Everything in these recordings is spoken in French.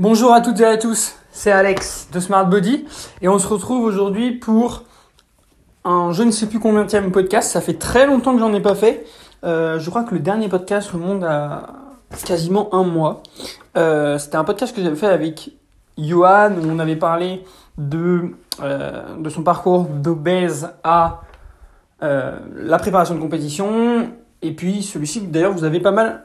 Bonjour à toutes et à tous, c'est Alex de Smart Body et on se retrouve aujourd'hui pour un je ne sais plus combien de podcast. Ça fait très longtemps que j'en ai pas fait. Euh, je crois que le dernier podcast remonte à quasiment un mois. Euh, C'était un podcast que j'avais fait avec Johan où on avait parlé de, euh, de son parcours d'obèse à la préparation de compétition. Et puis celui-ci, d'ailleurs, vous avez pas mal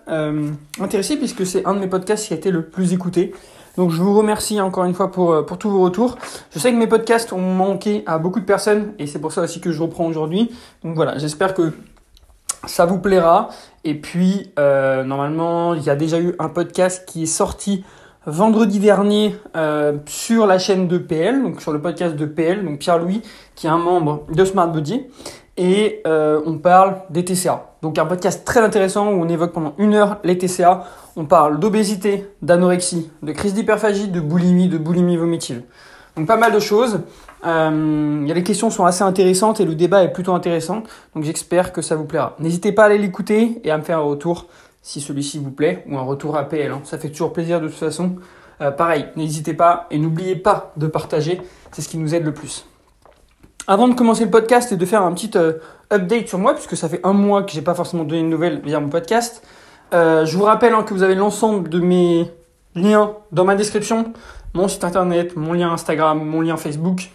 intéressé puisque c'est un de mes podcasts qui a été le plus écouté. Donc je vous remercie encore une fois pour, euh, pour tous vos retours. Je sais que mes podcasts ont manqué à beaucoup de personnes et c'est pour ça aussi que je reprends aujourd'hui. Donc voilà, j'espère que ça vous plaira. Et puis euh, normalement, il y a déjà eu un podcast qui est sorti vendredi dernier euh, sur la chaîne de PL, donc sur le podcast de PL, donc Pierre-Louis, qui est un membre de Smart Body. Et euh, on parle des TCA. Donc un podcast très intéressant où on évoque pendant une heure les TCA. On parle d'obésité, d'anorexie, de crise d'hyperphagie, de boulimie, de boulimie vomitive. Donc pas mal de choses. Euh, les questions sont assez intéressantes et le débat est plutôt intéressant. Donc j'espère que ça vous plaira. N'hésitez pas à aller l'écouter et à me faire un retour si celui-ci vous plaît ou un retour à PL. Hein. Ça fait toujours plaisir de toute façon. Euh, pareil, n'hésitez pas et n'oubliez pas de partager. C'est ce qui nous aide le plus. Avant de commencer le podcast et de faire un petit euh, update sur moi, puisque ça fait un mois que j'ai pas forcément donné de nouvelles via mon podcast, euh, je vous rappelle hein, que vous avez l'ensemble de mes liens dans ma description, mon site internet, mon lien Instagram, mon lien Facebook,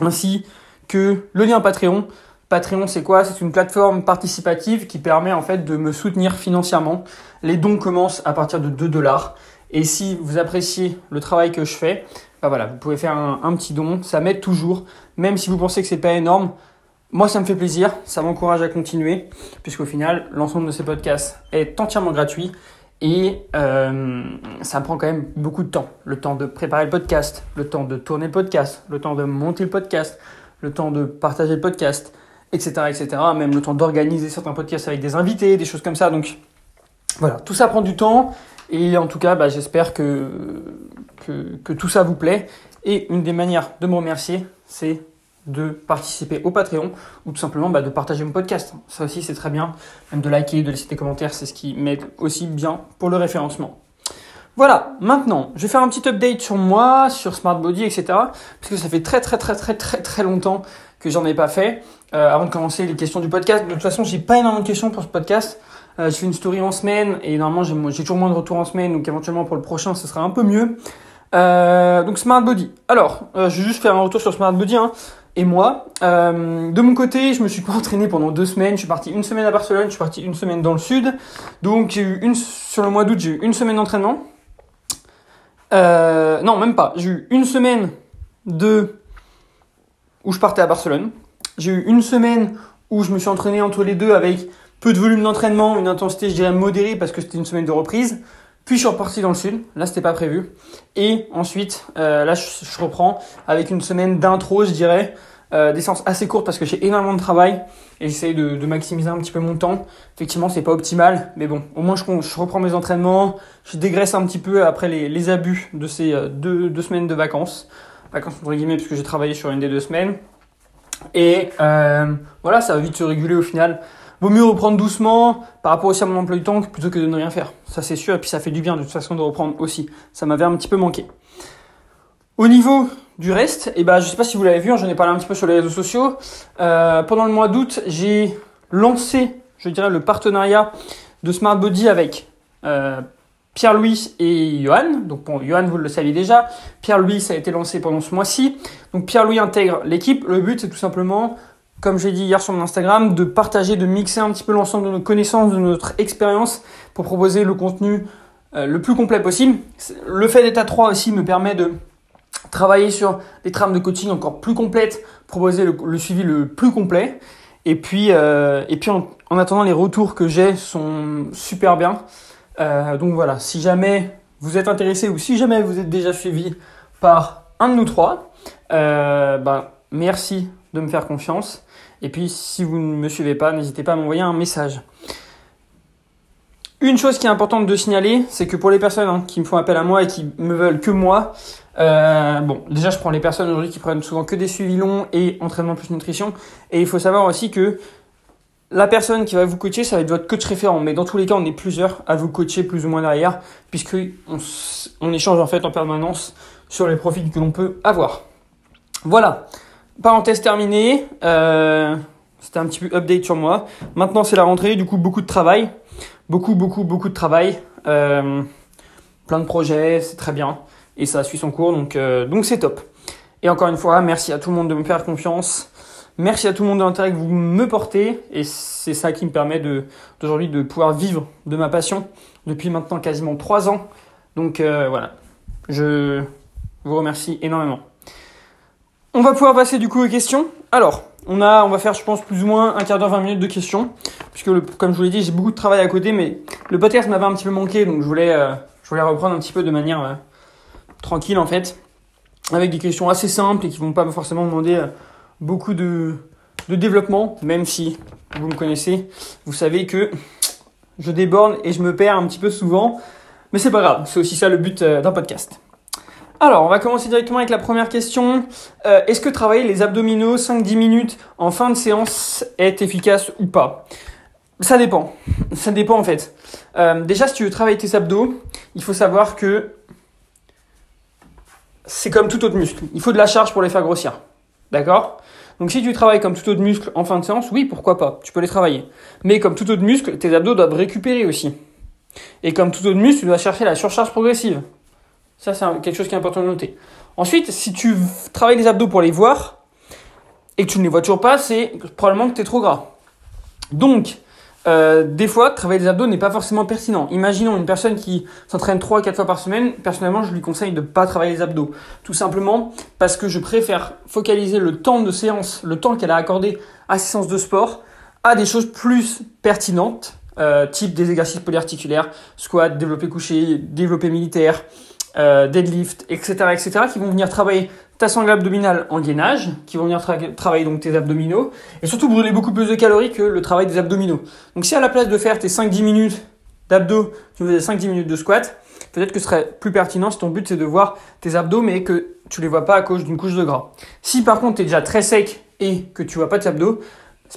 ainsi que le lien Patreon. Patreon, c'est quoi? C'est une plateforme participative qui permet en fait de me soutenir financièrement. Les dons commencent à partir de 2 dollars. Et si vous appréciez le travail que je fais, bah voilà, vous pouvez faire un, petit don. Ça m'aide toujours, même si vous pensez que c'est pas énorme. Moi, ça me fait plaisir, ça m'encourage à continuer, puisqu'au final, l'ensemble de ces podcasts est entièrement gratuit et euh, ça prend quand même beaucoup de temps. Le temps de préparer le podcast, le temps de tourner le podcast, le temps de monter le podcast, le temps de partager le podcast, etc., etc. Même le temps d'organiser certains podcasts avec des invités, des choses comme ça. Donc voilà, tout ça prend du temps. Et en tout cas, bah, j'espère que, tout ça vous plaît. Et une des manières de me remercier, c'est de participer au Patreon ou tout simplement bah, de partager mon podcast. Ça aussi c'est très bien, même de liker, de laisser des commentaires, c'est ce qui m'aide aussi bien pour le référencement. Voilà, maintenant, je vais faire un petit update sur moi, sur Smart Body, etc. Parce que ça fait très très très très très très longtemps que j'en ai pas fait. Euh, avant de commencer les questions du podcast, de toute façon, j'ai pas énormément de questions pour ce podcast. Euh, je fais une story en semaine et normalement j'ai toujours moins de retours en semaine, donc éventuellement pour le prochain, ce sera un peu mieux. Euh, donc Smart Body. Alors, je vais juste faire un retour sur Smart Body. Hein. Et moi, de mon côté, je me suis pas entraîné pendant deux semaines. Je suis parti une semaine à Barcelone, je suis parti une semaine dans le sud. Donc j'ai eu une sur le mois d'août, j'ai eu une semaine d'entraînement. Non, même pas. J'ai eu une semaine de où je partais à Barcelone. J'ai eu une semaine où je me suis entraîné entre les deux avec peu de volume d'entraînement, une intensité je dirais modérée parce que c'était une semaine de reprise. Puis je suis reparti dans le sud, là c'était pas prévu. Et ensuite, euh, là je, reprends avec une semaine d'intro, je dirais, euh, assez courtes parce que j'ai énormément de travail et j'essaye de, maximiser un petit peu mon temps. Effectivement, c'est pas optimal, mais bon, au moins je, reprends mes entraînements, je dégraisse un petit peu après les, les abus de ces euh, deux, deux, semaines de vacances. Vacances entre guillemets, puisque j'ai travaillé sur une des deux semaines. Et euh, voilà, ça va vite se réguler au final vaut mieux reprendre doucement par rapport aussi à mon emploi du temps plutôt que de ne rien faire. Ça c'est sûr, et puis ça fait du bien de toute façon de reprendre aussi. Ça m'avait un petit peu manqué. Au niveau du reste, et eh ben, je sais pas si vous l'avez vu, hein, j'en ai parlé un petit peu sur les réseaux sociaux. Euh, pendant le mois d'août, j'ai lancé, je dirais, le partenariat de Smart Body avec euh, Pierre-Louis et Johan. Donc bon, Johan, vous le saviez déjà. Pierre-Louis, ça a été lancé pendant ce mois-ci. Donc Pierre-Louis intègre l'équipe. Le but, c'est tout simplement comme j'ai dit hier sur mon Instagram, de partager, de mixer un petit peu l'ensemble de nos connaissances, de notre expérience pour proposer le contenu euh, le plus complet possible. Le fait d'être à 3 aussi me permet de travailler sur des trames de coaching encore plus complètes, proposer le, suivi le plus complet. Et puis, euh, en, attendant, les retours que j'ai sont super bien. Euh, donc voilà, si jamais vous êtes intéressé ou si jamais vous êtes déjà suivi par un de nous trois, euh, bah, merci de me faire confiance. Et puis, si vous ne me suivez pas, n'hésitez pas à m'envoyer un message. Une chose qui est importante de signaler, c'est que pour les personnes hein, qui me font appel à moi et qui me veulent que moi, euh, bon, déjà je prends les personnes aujourd'hui qui prennent souvent que des suivis longs et entraînement plus nutrition. Et il faut savoir aussi que la personne qui va vous coacher, ça va être votre coach référent. Mais dans tous les cas, on est plusieurs à vous coacher plus ou moins derrière, puisqu'on on échange en fait en permanence sur les profits que l'on peut avoir. Voilà. Parenthèse terminée. Euh, C'était un petit peu update sur moi. Maintenant, c'est la rentrée, du coup, beaucoup de travail. Beaucoup, beaucoup, beaucoup de travail. Euh, plein de projets, c'est très bien. Et ça suit son cours, donc euh, donc c'est top. Et encore une fois, merci à tout le monde de me faire confiance. Merci à tout le monde de l'intérêt que vous me portez. Et c'est ça qui me permet d'aujourd'hui de, pouvoir vivre de ma passion depuis maintenant quasiment trois ans. Donc euh, voilà, je vous remercie énormément. On va pouvoir passer du coup aux questions. Alors, on, a, on va faire, je pense, plus ou moins un quart d'heure, 20 minutes de questions. Puisque, comme je vous l'ai dit, j'ai beaucoup de travail à côté, mais le podcast m'avait un petit peu manqué, donc je voulais, euh, je voulais reprendre un petit peu de manière euh, tranquille, en fait. Avec des questions assez simples et qui vont pas forcément demander beaucoup de, développement, même si vous me connaissez, vous savez que je déborde et je me perds un petit peu souvent. Mais c'est pas grave, c'est aussi ça le but d'un podcast. Alors, on va commencer directement avec la première question. Euh, est-ce que travailler les abdominaux 5-10 minutes en fin de séance est efficace ou pas? Ça dépend. Ça dépend en fait. Euh, déjà, si tu veux travailler tes abdos, il faut savoir que c'est comme tout autre muscle. Il faut de la charge pour les faire grossir. D'accord? Donc si tu travailles comme tout autre muscle en fin de séance, oui, pourquoi pas, tu peux les travailler. Mais comme tout autre muscle, tes abdos doivent récupérer aussi. Et comme tout autre muscle, tu dois chercher la surcharge progressive. Ça, c'est quelque chose qui est important de noter. Ensuite, si tu travailles les abdos pour les voir et que tu ne les vois toujours pas, c'est probablement que tu es trop gras. Donc, euh, des fois, travailler les abdos n'est pas forcément pertinent. Imaginons une personne qui s'entraîne 3 à 4 fois par semaine. Personnellement, je lui conseille de ne pas travailler les abdos. Tout simplement parce que je préfère focaliser le temps de séance, le temps qu'elle a accordé à ses séances de sport, à des choses plus pertinentes, euh, type des exercices polyarticulaires, squat, développé couché, développé militaire, euh, deadlift, etc., etc., qui vont venir travailler sangle abdominale en gainage, qui vont venir travailler donc tes abdominaux, et surtout brûler beaucoup plus de calories que le travail des abdominaux. Donc si à la place de faire tes 5-10 minutes d'abdos, tu faisais 5-10 minutes de squat, peut-être que ce serait plus pertinent si ton but c'est de voir tes abdos mais que tu les vois pas à cause d'une couche de gras. Si par contre tu es déjà très sec et que tu vois pas tes abdos,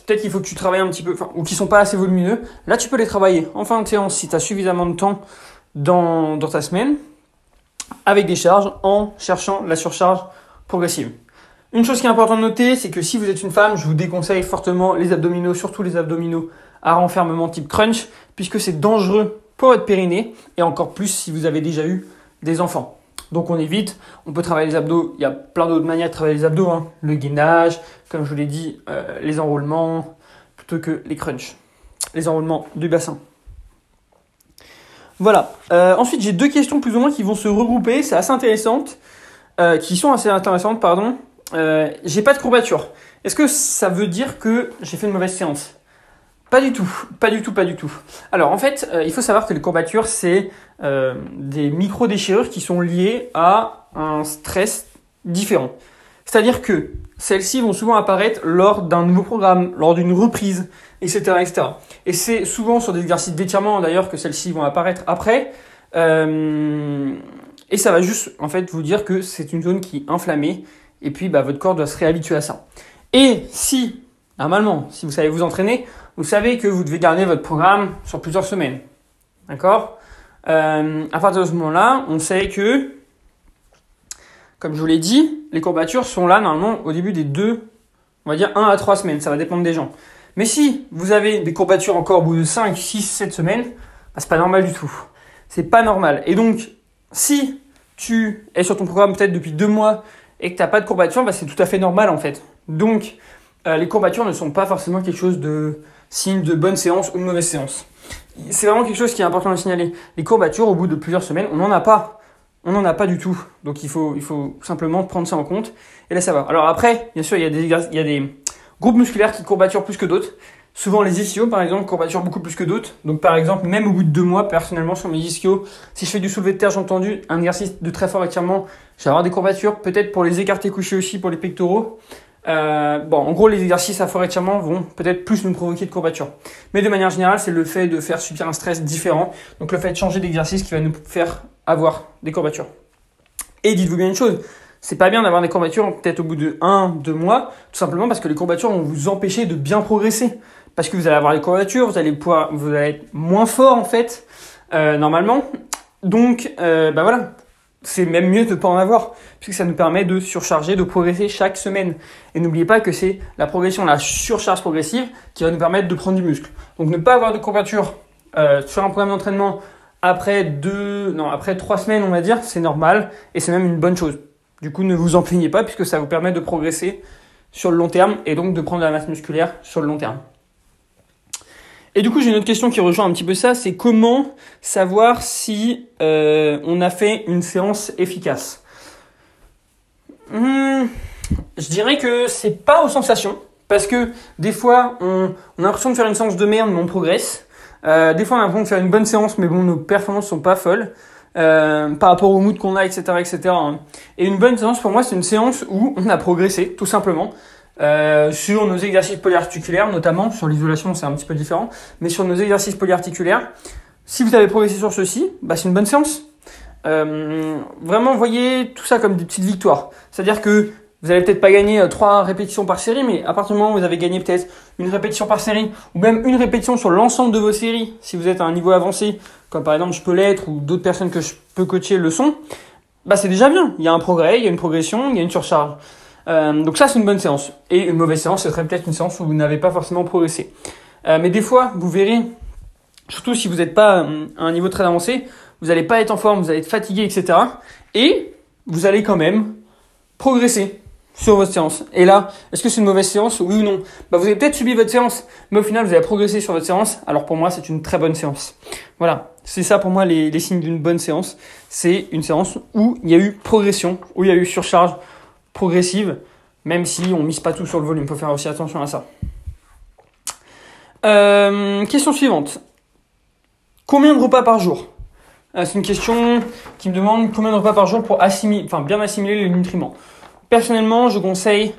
peut-être qu'il faut que tu travailles un petit peu, ou qui sont pas assez volumineux, là tu peux les travailler en fin de séance si tu as suffisamment de temps dans, dans ta semaine, avec des charges en cherchant la surcharge progressive. Une chose qui est importante de noter, c'est que si vous êtes une femme, je vous déconseille fortement les abdominaux, surtout les abdominaux à renfermement type crunch, puisque c'est dangereux pour votre périnée, et encore plus si vous avez déjà eu des enfants. Donc on évite, on peut travailler les abdos, il y a plein d'autres manières de travailler les abdos, hein. le gainage, comme je vous l'ai dit, euh, les enroulements, plutôt que les crunchs, les enroulements du bassin. Voilà. Euh, ensuite, j'ai deux questions plus ou moins qui vont se regrouper. C'est assez intéressantes. Euh, qui sont assez intéressantes, pardon. Euh, j'ai pas de courbature. Est-ce que ça veut dire que j'ai fait une mauvaise séance? Pas du tout. Pas du tout, pas du tout. Alors, en fait, il faut savoir que les courbatures, c'est des micro-déchirures qui sont liées à un stress différent. C'est-à-dire que celles-ci vont souvent apparaître lors d'un nouveau programme, lors d'une reprise, etc. etc. Et c'est souvent sur des exercices d'étirement d'ailleurs que celles-ci vont apparaître après. Euh, et ça va juste en fait vous dire que c'est une zone qui est inflammée et puis bah, votre corps doit se réhabituer à ça. Et si, normalement, si vous savez vous entraîner, vous savez que vous devez garder votre programme sur plusieurs semaines. D'accord? Euh, À partir de ce moment-là, on sait que comme je vous l'ai dit, les courbatures sont là normalement au début des deux, on va dire 1 à 3 semaines, ça va dépendre des gens. Mais si vous avez des courbatures encore au bout de 5, 6, 7 semaines, bah, c'est pas normal du tout. C'est pas normal. Et donc, si tu es sur ton programme peut-être depuis deux mois et que tu n'as pas de courbatures, bah, c'est tout à fait normal en fait. Donc, euh, les courbatures ne sont pas forcément quelque chose de signe de bonne séance ou de mauvaise séance. C'est vraiment quelque chose qui est important de signaler. Les courbatures, au bout de plusieurs semaines, on n'en a pas on n'en a pas du tout. Donc il faut, simplement prendre ça en compte et là va. Alors après, bien sûr, il y a des, il y a des groupes musculaires qui courbaturent plus que d'autres. Souvent les ischios par exemple courbaturent beaucoup plus que d'autres. Donc par exemple, même au bout de deux mois, personnellement sur mes ischios, si je fais du soulevé de terre, j'ai entendu un exercice de très fort étirement, je vais avoir des courbatures. Peut-être pour les écartés couchés aussi, pour les pectoraux. Euh, bon, en gros, les exercices à fort étirement vont peut-être plus nous provoquer de courbatures. Mais de manière générale, c'est le fait de faire subir un stress différent. Donc le fait de changer d'exercice qui va nous faire avoir des courbatures. Et dites-vous bien une chose, c'est pas bien d'avoir des courbatures peut-être au bout de 1, 2 mois, tout simplement parce que les courbatures vont vous empêcher de bien progresser. Parce que vous allez avoir les courbatures, vous allez pouvoir, vous allez être moins fort en fait, euh, normalement. Donc, euh, bah voilà, c'est même mieux de ne pas en avoir, puisque ça nous permet de surcharger, de progresser chaque semaine. Et n'oubliez pas que c'est la progression, la surcharge progressive, qui va nous permettre de prendre du muscle. Donc ne pas avoir de courbature euh, sur un programme d'entraînement après deux, non, après trois semaines, on va dire, c'est normal, et c'est même une bonne chose. Du coup, ne vous en plaignez pas, puisque ça vous permet de progresser sur le long terme, et donc de prendre de la masse musculaire sur le long terme. Et du coup, j'ai une autre question qui rejoint un petit peu ça, c'est comment savoir si euh, on a fait une séance efficace? Hmm, je dirais que c'est pas aux sensations, parce que des fois, on, a l'impression de faire une séance de merde, mais on progresse. Euh, des fois, on a l'impression de faire une bonne séance, mais bon, nos performances sont pas folles. Euh, par rapport au mood qu'on a, etc., etc. Et une bonne séance pour moi, c'est une séance où on a progressé, tout simplement. Euh, sur nos exercices polyarticulaires, notamment sur l'isolation, c'est un petit peu différent, mais sur nos exercices polyarticulaires, si vous avez progressé sur ceci, bah, c'est une bonne séance. Euh, vraiment, voyez tout ça comme des petites victoires. C'est-à-dire que vous n'allez peut-être pas gagner euh, trois répétitions par série, mais à partir du moment où vous avez gagné peut-être une répétition par série, ou même une répétition sur l'ensemble de vos séries, si vous êtes à un niveau avancé, comme par exemple je peux l'être, ou d'autres personnes que je peux coacher le sont, bah c'est déjà bien. Il y a un progrès, il y a une progression, il y a une surcharge. Euh, donc ça, c'est une bonne séance. Et une mauvaise séance, ce serait peut-être une séance où vous n'avez pas forcément progressé. Euh, mais des fois, vous verrez, surtout si vous n'êtes pas euh, à un niveau très avancé, vous n'allez pas être en forme, vous allez être fatigué, etc. Et vous allez quand même progresser sur votre séance. Et là, est-ce que c'est une mauvaise séance? Oui ou non? Bah, Vous avez peut-être subi votre séance, mais au final, vous avez progressé sur votre séance. Alors pour moi, c'est une très bonne séance. Voilà, c'est ça pour moi les, les signes d'une bonne séance. C'est une séance où il y a eu progression, où il y a eu surcharge, progressive, même si on mise pas tout sur le volume. Il faut faire aussi attention à ça. Euh, question suivante. Combien de repas par jour euh, C'est une question qui me demande combien de repas par jour pour assimiler, enfin, bien assimiler les nutriments. Personnellement, je conseille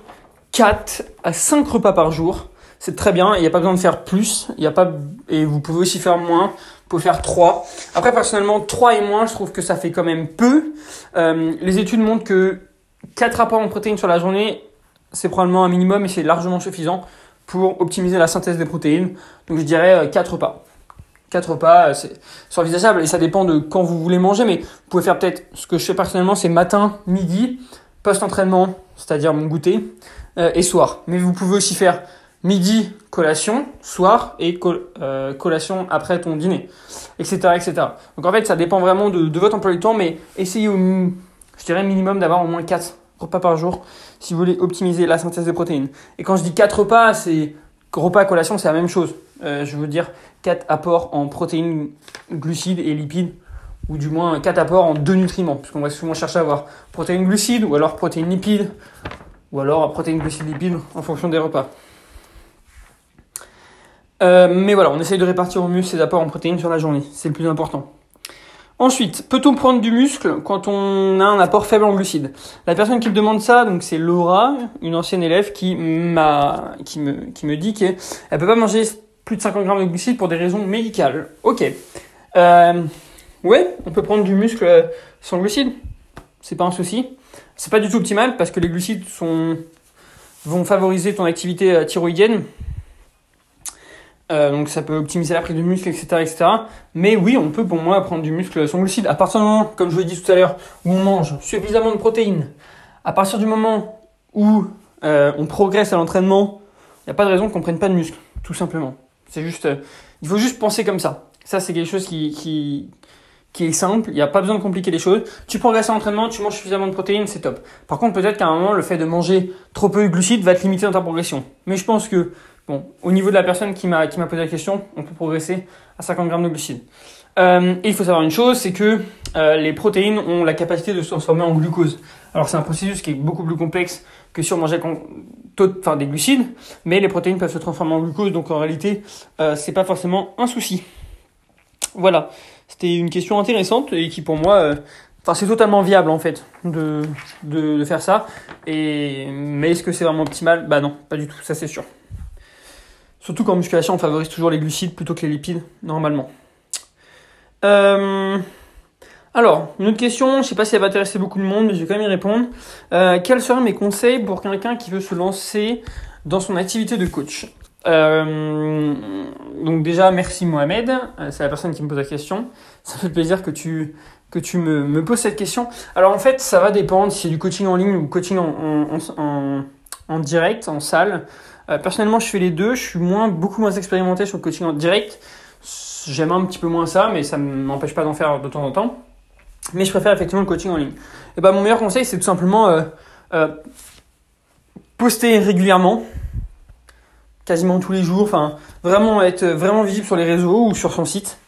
4 à 5 repas par jour. C'est très bien, il n'y a pas besoin de faire plus, y a pas, et vous pouvez aussi faire moins, vous pouvez faire 3. Après, personnellement, 3 et moins, je trouve que ça fait quand même peu. Euh, les études montrent que 4 apports en protéines sur la journée, c'est probablement un minimum et c'est largement suffisant pour optimiser la synthèse des protéines. Donc je dirais 4 euh, repas. 4 repas, euh, c'est envisageable et ça dépend de quand vous voulez manger, mais vous pouvez faire peut-être, ce que je fais personnellement, c'est matin, midi, post-entraînement, c'est-à-dire mon goûter, euh, et soir. Mais vous pouvez aussi faire midi, collation, soir et collation après ton dîner, etc., etc. Donc en fait, ça dépend vraiment de, votre emploi du temps, mais essayez au, je minimum d'avoir au moins 4 repas par jour si vous voulez optimiser la synthèse de protéines. Et quand je dis 4 repas, c'est repas collation, c'est la même chose. Euh, je veux dire 4 apports en protéines, glucides et lipides, ou du moins 4 apports en deux nutriments, puisqu'on va souvent chercher à avoir protéines glucides, ou alors protéines lipides, ou alors protéines glucides lipides en fonction des repas. Euh, mais voilà, on essaye de répartir au mieux ces apports en protéines sur la journée, c'est le plus important. Ensuite, peut-on prendre du muscle quand on a un apport faible en glucides? La personne qui me demande ça, donc c'est Laura, une ancienne élève qui m'a, qui me, qui me dit qu'elle peut pas manger plus de 50 grammes de glucides pour des raisons médicales. Ok. Euh, ouais, on peut prendre du muscle sans glucides. C'est pas un souci. C'est pas du tout optimal parce que les glucides sont, vont favoriser ton activité euh, thyroïdienne euh, donc ça peut optimiser la prise de muscle, etc., etc. Mais oui, on peut pour moi prendre du muscle sans glucides. À partir du moment, comme je vous l'ai dit tout à l'heure, où on mange suffisamment de protéines, à partir du moment où euh, on progresse à l'entraînement, il n'y a pas de raison qu'on prenne pas de muscle, tout simplement. C'est juste, euh, il faut juste penser comme ça. Ça, c'est quelque chose qui, qui, qui est simple. Il n'y a pas besoin de compliquer les choses. Tu progresses à l'entraînement, tu manges suffisamment de protéines, c'est top. Par contre, peut-être qu'à un moment, le fait de manger trop peu de glucides va te limiter dans ta progression. Mais je pense que Bon, au niveau de la personne qui m'a qui m'a posé la question, on peut progresser à 50 grammes de glucides. Euh, et il faut savoir une chose, c'est que euh, les protéines ont la capacité de se transformer en glucose. Alors c'est un processus qui est beaucoup plus complexe que si on mangeait enfin, des glucides, mais les protéines peuvent se transformer en glucose, donc en réalité euh, c'est pas forcément un souci. Voilà, c'était une question intéressante et qui pour moi, euh, enfin c'est totalement viable en fait de, de, de faire ça. Et mais est-ce que c'est vraiment optimal? Bah non, pas du tout, ça c'est sûr. Surtout qu'en musculation, on favorise toujours les glucides plutôt que les lipides, normalement. Euh, alors, une autre question, je ne sais pas si elle va intéresser beaucoup de monde, mais je vais quand même y répondre. Euh, quels seraient mes conseils pour quelqu'un qui veut se lancer dans son activité de coach Euh, donc déjà, merci Mohamed, c'est la personne qui me pose la question. Ça fait plaisir que tu, que tu me, me poses cette question. Alors en fait, ça va dépendre si c'est du coaching en ligne ou coaching en, en, en direct, en salle. Euh, personnellement, je fais les deux. Je suis moins, beaucoup moins expérimenté sur le coaching en direct. J'aime un petit peu moins ça, mais ça ne m'empêche pas d'en faire de temps en temps. Mais je préfère effectivement le coaching en ligne. Et ben, mon meilleur conseil, c'est tout simplement euh, euh, poster régulièrement, quasiment tous les jours. Enfin, vraiment être vraiment visible sur les réseaux ou sur son site.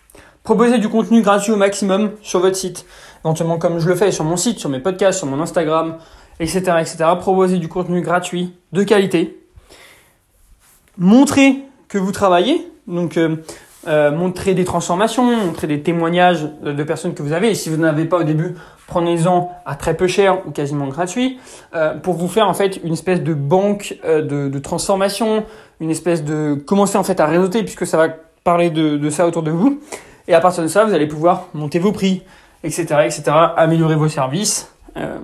Proposer du contenu gratuit au maximum sur votre site, éventuellement comme je le fais sur mon site, sur mes podcasts, sur mon Instagram, etc., etc. Proposer du contenu gratuit de qualité. Montrer que vous travaillez, donc euh, euh, montrer des transformations, montrer des témoignages de personnes que vous avez. Et si vous n'avez pas au début, prenez-en à très peu cher ou quasiment gratuit euh, pour vous faire en fait une espèce de banque euh, de, de, transformation, une espèce de commencer en fait à réseauter puisque ça va parler de, de, ça autour de vous. Et à partir de ça, vous allez pouvoir monter vos prix, etc., etc., améliorer vos services euh,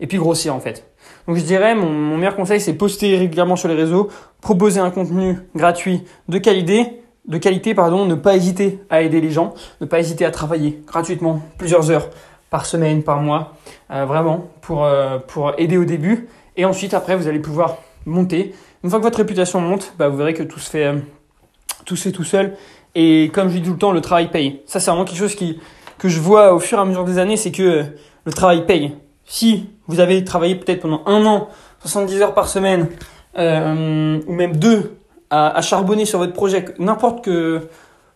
et puis grossir en fait. Donc je dirais, mon, meilleur conseil, c'est poster régulièrement sur les réseaux, proposer un contenu gratuit de qualité de qualité, pardon, ne pas hésiter à aider les gens, ne pas hésiter à travailler gratuitement plusieurs heures par semaine, par mois, euh, vraiment pour, euh, pour aider au début. Et ensuite, après, vous allez pouvoir monter. Une fois que votre réputation monte, bah, vous verrez que tout se fait, tout se fait tout seul. Et comme je dis tout le temps, le travail paye. Ça, c'est vraiment quelque chose qui, que je vois au fur et à mesure des années, c'est que le travail paye. Si vous avez travaillé peut-être pendant un an, 70 heures par semaine, euh, ou même deux à, charbonner sur votre projet, n'importe que,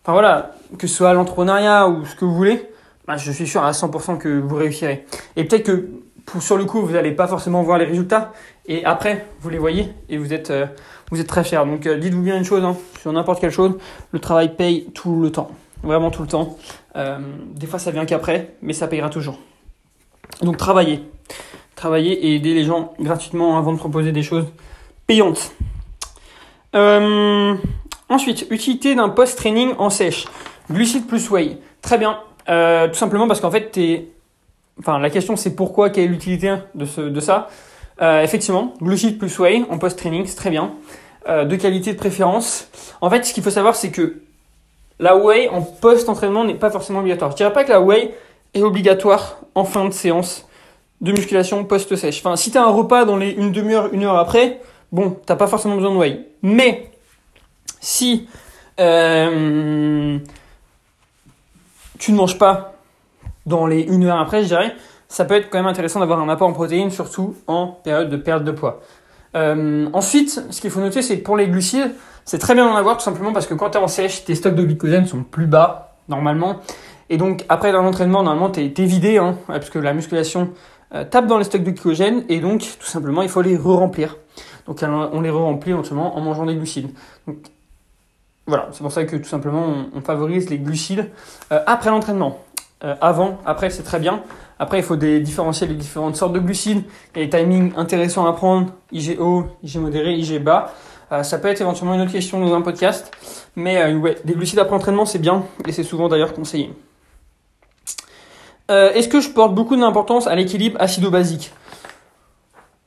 enfin voilà, que ce soit l'entrepreneuriat ou ce que vous voulez, bah, je suis sûr à 100% que vous réussirez. Et peut-être que pour, sur le coup, vous n'allez pas forcément voir les résultats, et après, vous les voyez, et vous êtes, euh, très fier. Donc euh, dites-vous bien une chose, hein, sur n'importe quelle chose, le travail paye tout le temps, vraiment tout le temps. Des fois, ça vient qu'après, mais ça payera toujours. Donc travaillez, travaillez et aidez les gens gratuitement avant de proposer des choses payantes. Euh, ensuite, utilité d'un post-training en sèche. Glucides plus whey. Très bien. Euh, tout simplement parce qu'en fait, t'es... Enfin, la question c'est pourquoi, quelle est l'utilité de, ce, de ça? Euh, Effectivement, glucides plus whey en post-training, c'est très bien. De qualité de préférence. En fait, ce qu'il faut savoir, c'est que la whey en post-entraînement n'est pas forcément obligatoire. Je dirais pas que la whey est obligatoire en fin de séance de musculation post-sèche. Enfin, si tu as un repas dans les une demi-heure, une heure après, bon, t'as pas forcément besoin de whey. Mais si euh, tu ne manges pas dans les une heure après, je dirais, ça peut être quand même intéressant d'avoir un apport en protéines, surtout en période de perte de poids. Euh, ensuite, ce qu'il faut noter, c'est que pour les glucides, c'est très bien d'en avoir tout simplement parce que quand tu en sèche, tes stocks de glycogène sont plus bas normalement. Et donc après un entraînement, normalement, tu es, vidé, hein, parce que la musculation euh, tape dans les stocks de glycogène et donc tout simplement, il faut les re-remplir. Donc on les re-remplit en mangeant des glucides. Donc, voilà, c'est pour ça que tout simplement on, on favorise les glucides euh, après l'entraînement. Euh, avant, après c'est très bien. Après il faut des, différencier les différentes sortes de glucides. A des timings intéressants à prendre, IG haut, IG modéré, IG bas. Euh, ça peut être éventuellement une autre question dans un podcast. Mais euh, ouais, des glucides après entraînement c'est bien et c'est souvent d'ailleurs conseillé. Euh, Est-ce que je porte beaucoup d'importance à l'équilibre acido-basique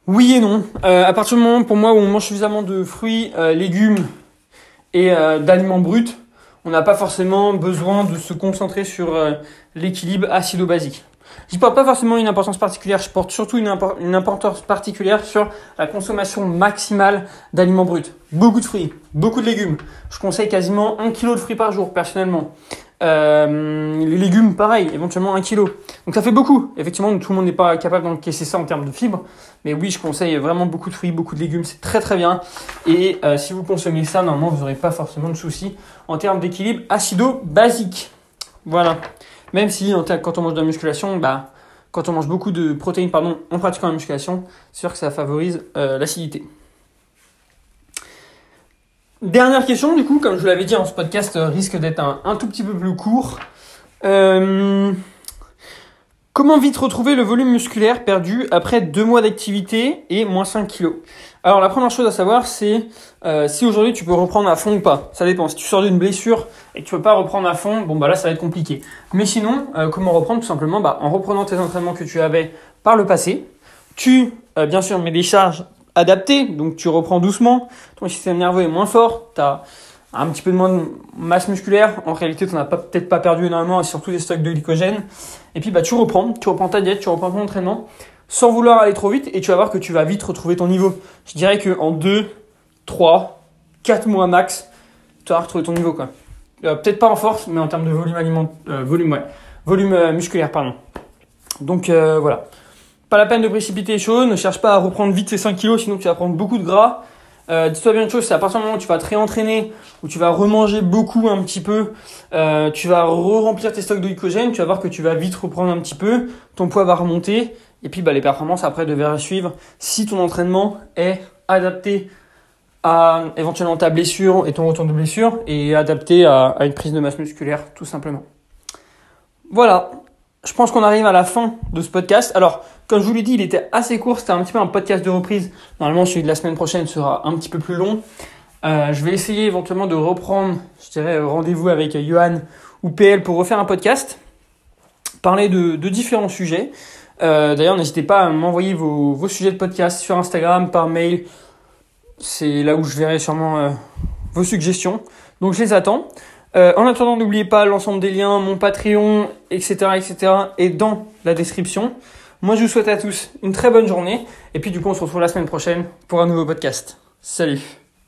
Oui et non. Euh, à partir du moment pour moi où on mange suffisamment de fruits, euh, légumes et d'aliments bruts, on n'a pas forcément besoin de se concentrer sur l'équilibre acido-basique. Je porte pas forcément une importance particulière, je porte surtout une importance particulière sur la consommation maximale d'aliments bruts. Beaucoup de fruits, beaucoup de légumes. Je conseille quasiment 1 kg de fruits par jour, personnellement. Euh, les légumes, pareil, éventuellement 1 kg. Donc ça fait beaucoup. Effectivement, tout le monde n'est pas capable d'encaisser ça en termes de fibres. Mais oui, je conseille vraiment beaucoup de fruits, beaucoup de légumes. C'est très très bien. Et euh, si vous consommez ça, normalement, vous n'aurez pas forcément de soucis en termes d'équilibre acido-basique. Voilà. Même si quand on mange de la musculation, bah, quand on mange beaucoup de protéines pardon, en pratiquant la musculation, c'est sûr que ça favorise euh, l'acidité. Dernière question, du coup, comme je vous l'avais dit, ce podcast risque d'être un, tout petit peu plus court. Euh, comment vite retrouver le volume musculaire perdu après deux mois d'activité et moins 5 kilos? Alors la première chose à savoir, c'est euh, si aujourd'hui tu peux reprendre à fond ou pas. Ça dépend. Si tu sors d'une blessure et que tu peux pas reprendre à fond, bon bah là ça va être compliqué. Mais sinon, euh, comment reprendre? Tout simplement bah, en reprenant tes entraînements que tu avais par le passé. Tu, euh, bien sûr, mets des charges adapté, donc tu reprends doucement, ton système nerveux est moins fort, tu as un petit peu de moins de masse musculaire, en réalité tu n'as peut-être pas perdu énormément, et surtout des stocks de glycogène, et puis bah, tu reprends, tu reprends ta diète, tu reprends ton entraînement, sans vouloir aller trop vite, et tu vas voir que tu vas vite retrouver ton niveau. Je dirais qu'en 2, 3, 4 mois max, tu vas retrouver ton niveau. quoi. Euh, peut-être pas en force, mais en termes de volume alimentaire, euh, volume, ouais, volume euh, musculaire, pardon. Donc voilà. Pas la peine de précipiter les ne cherche pas à reprendre vite ces 5 kilos, sinon tu vas prendre beaucoup de gras. Euh, Dis-toi bien une chose, c'est à partir du moment où tu vas te réentraîner, où tu vas remanger beaucoup un petit peu, euh, tu vas re-remplir tes stocks de glycogène, tu vas voir que tu vas vite reprendre un petit peu, ton poids va remonter, et puis bah, les performances après devraient suivre si ton entraînement est adapté à éventuellement ta blessure et ton retour de blessure, et adapté à, à une prise de masse musculaire, tout simplement. Voilà, je pense qu'on arrive à la fin de ce podcast. Alors, comme je vous l'ai dit, il était assez court, c'était un petit peu un podcast de reprise. Normalement, celui de la semaine prochaine sera un petit peu plus long. Euh, je vais essayer éventuellement de reprendre, je dirais, euh, rendez-vous avec Johan ou PL pour refaire un podcast, parler de, différents sujets. Euh, d'ailleurs, n'hésitez pas à m'envoyer vos, sujets de podcast sur Instagram, par mail. C'est là où je verrai sûrement vos suggestions. Donc, je les attends. Euh, en attendant, n'oubliez pas l'ensemble des liens, mon Patreon, etc., etc., est dans la description. Moi, je vous souhaite à tous une très bonne journée. Et puis, du coup, on se retrouve la semaine prochaine pour un nouveau podcast. Salut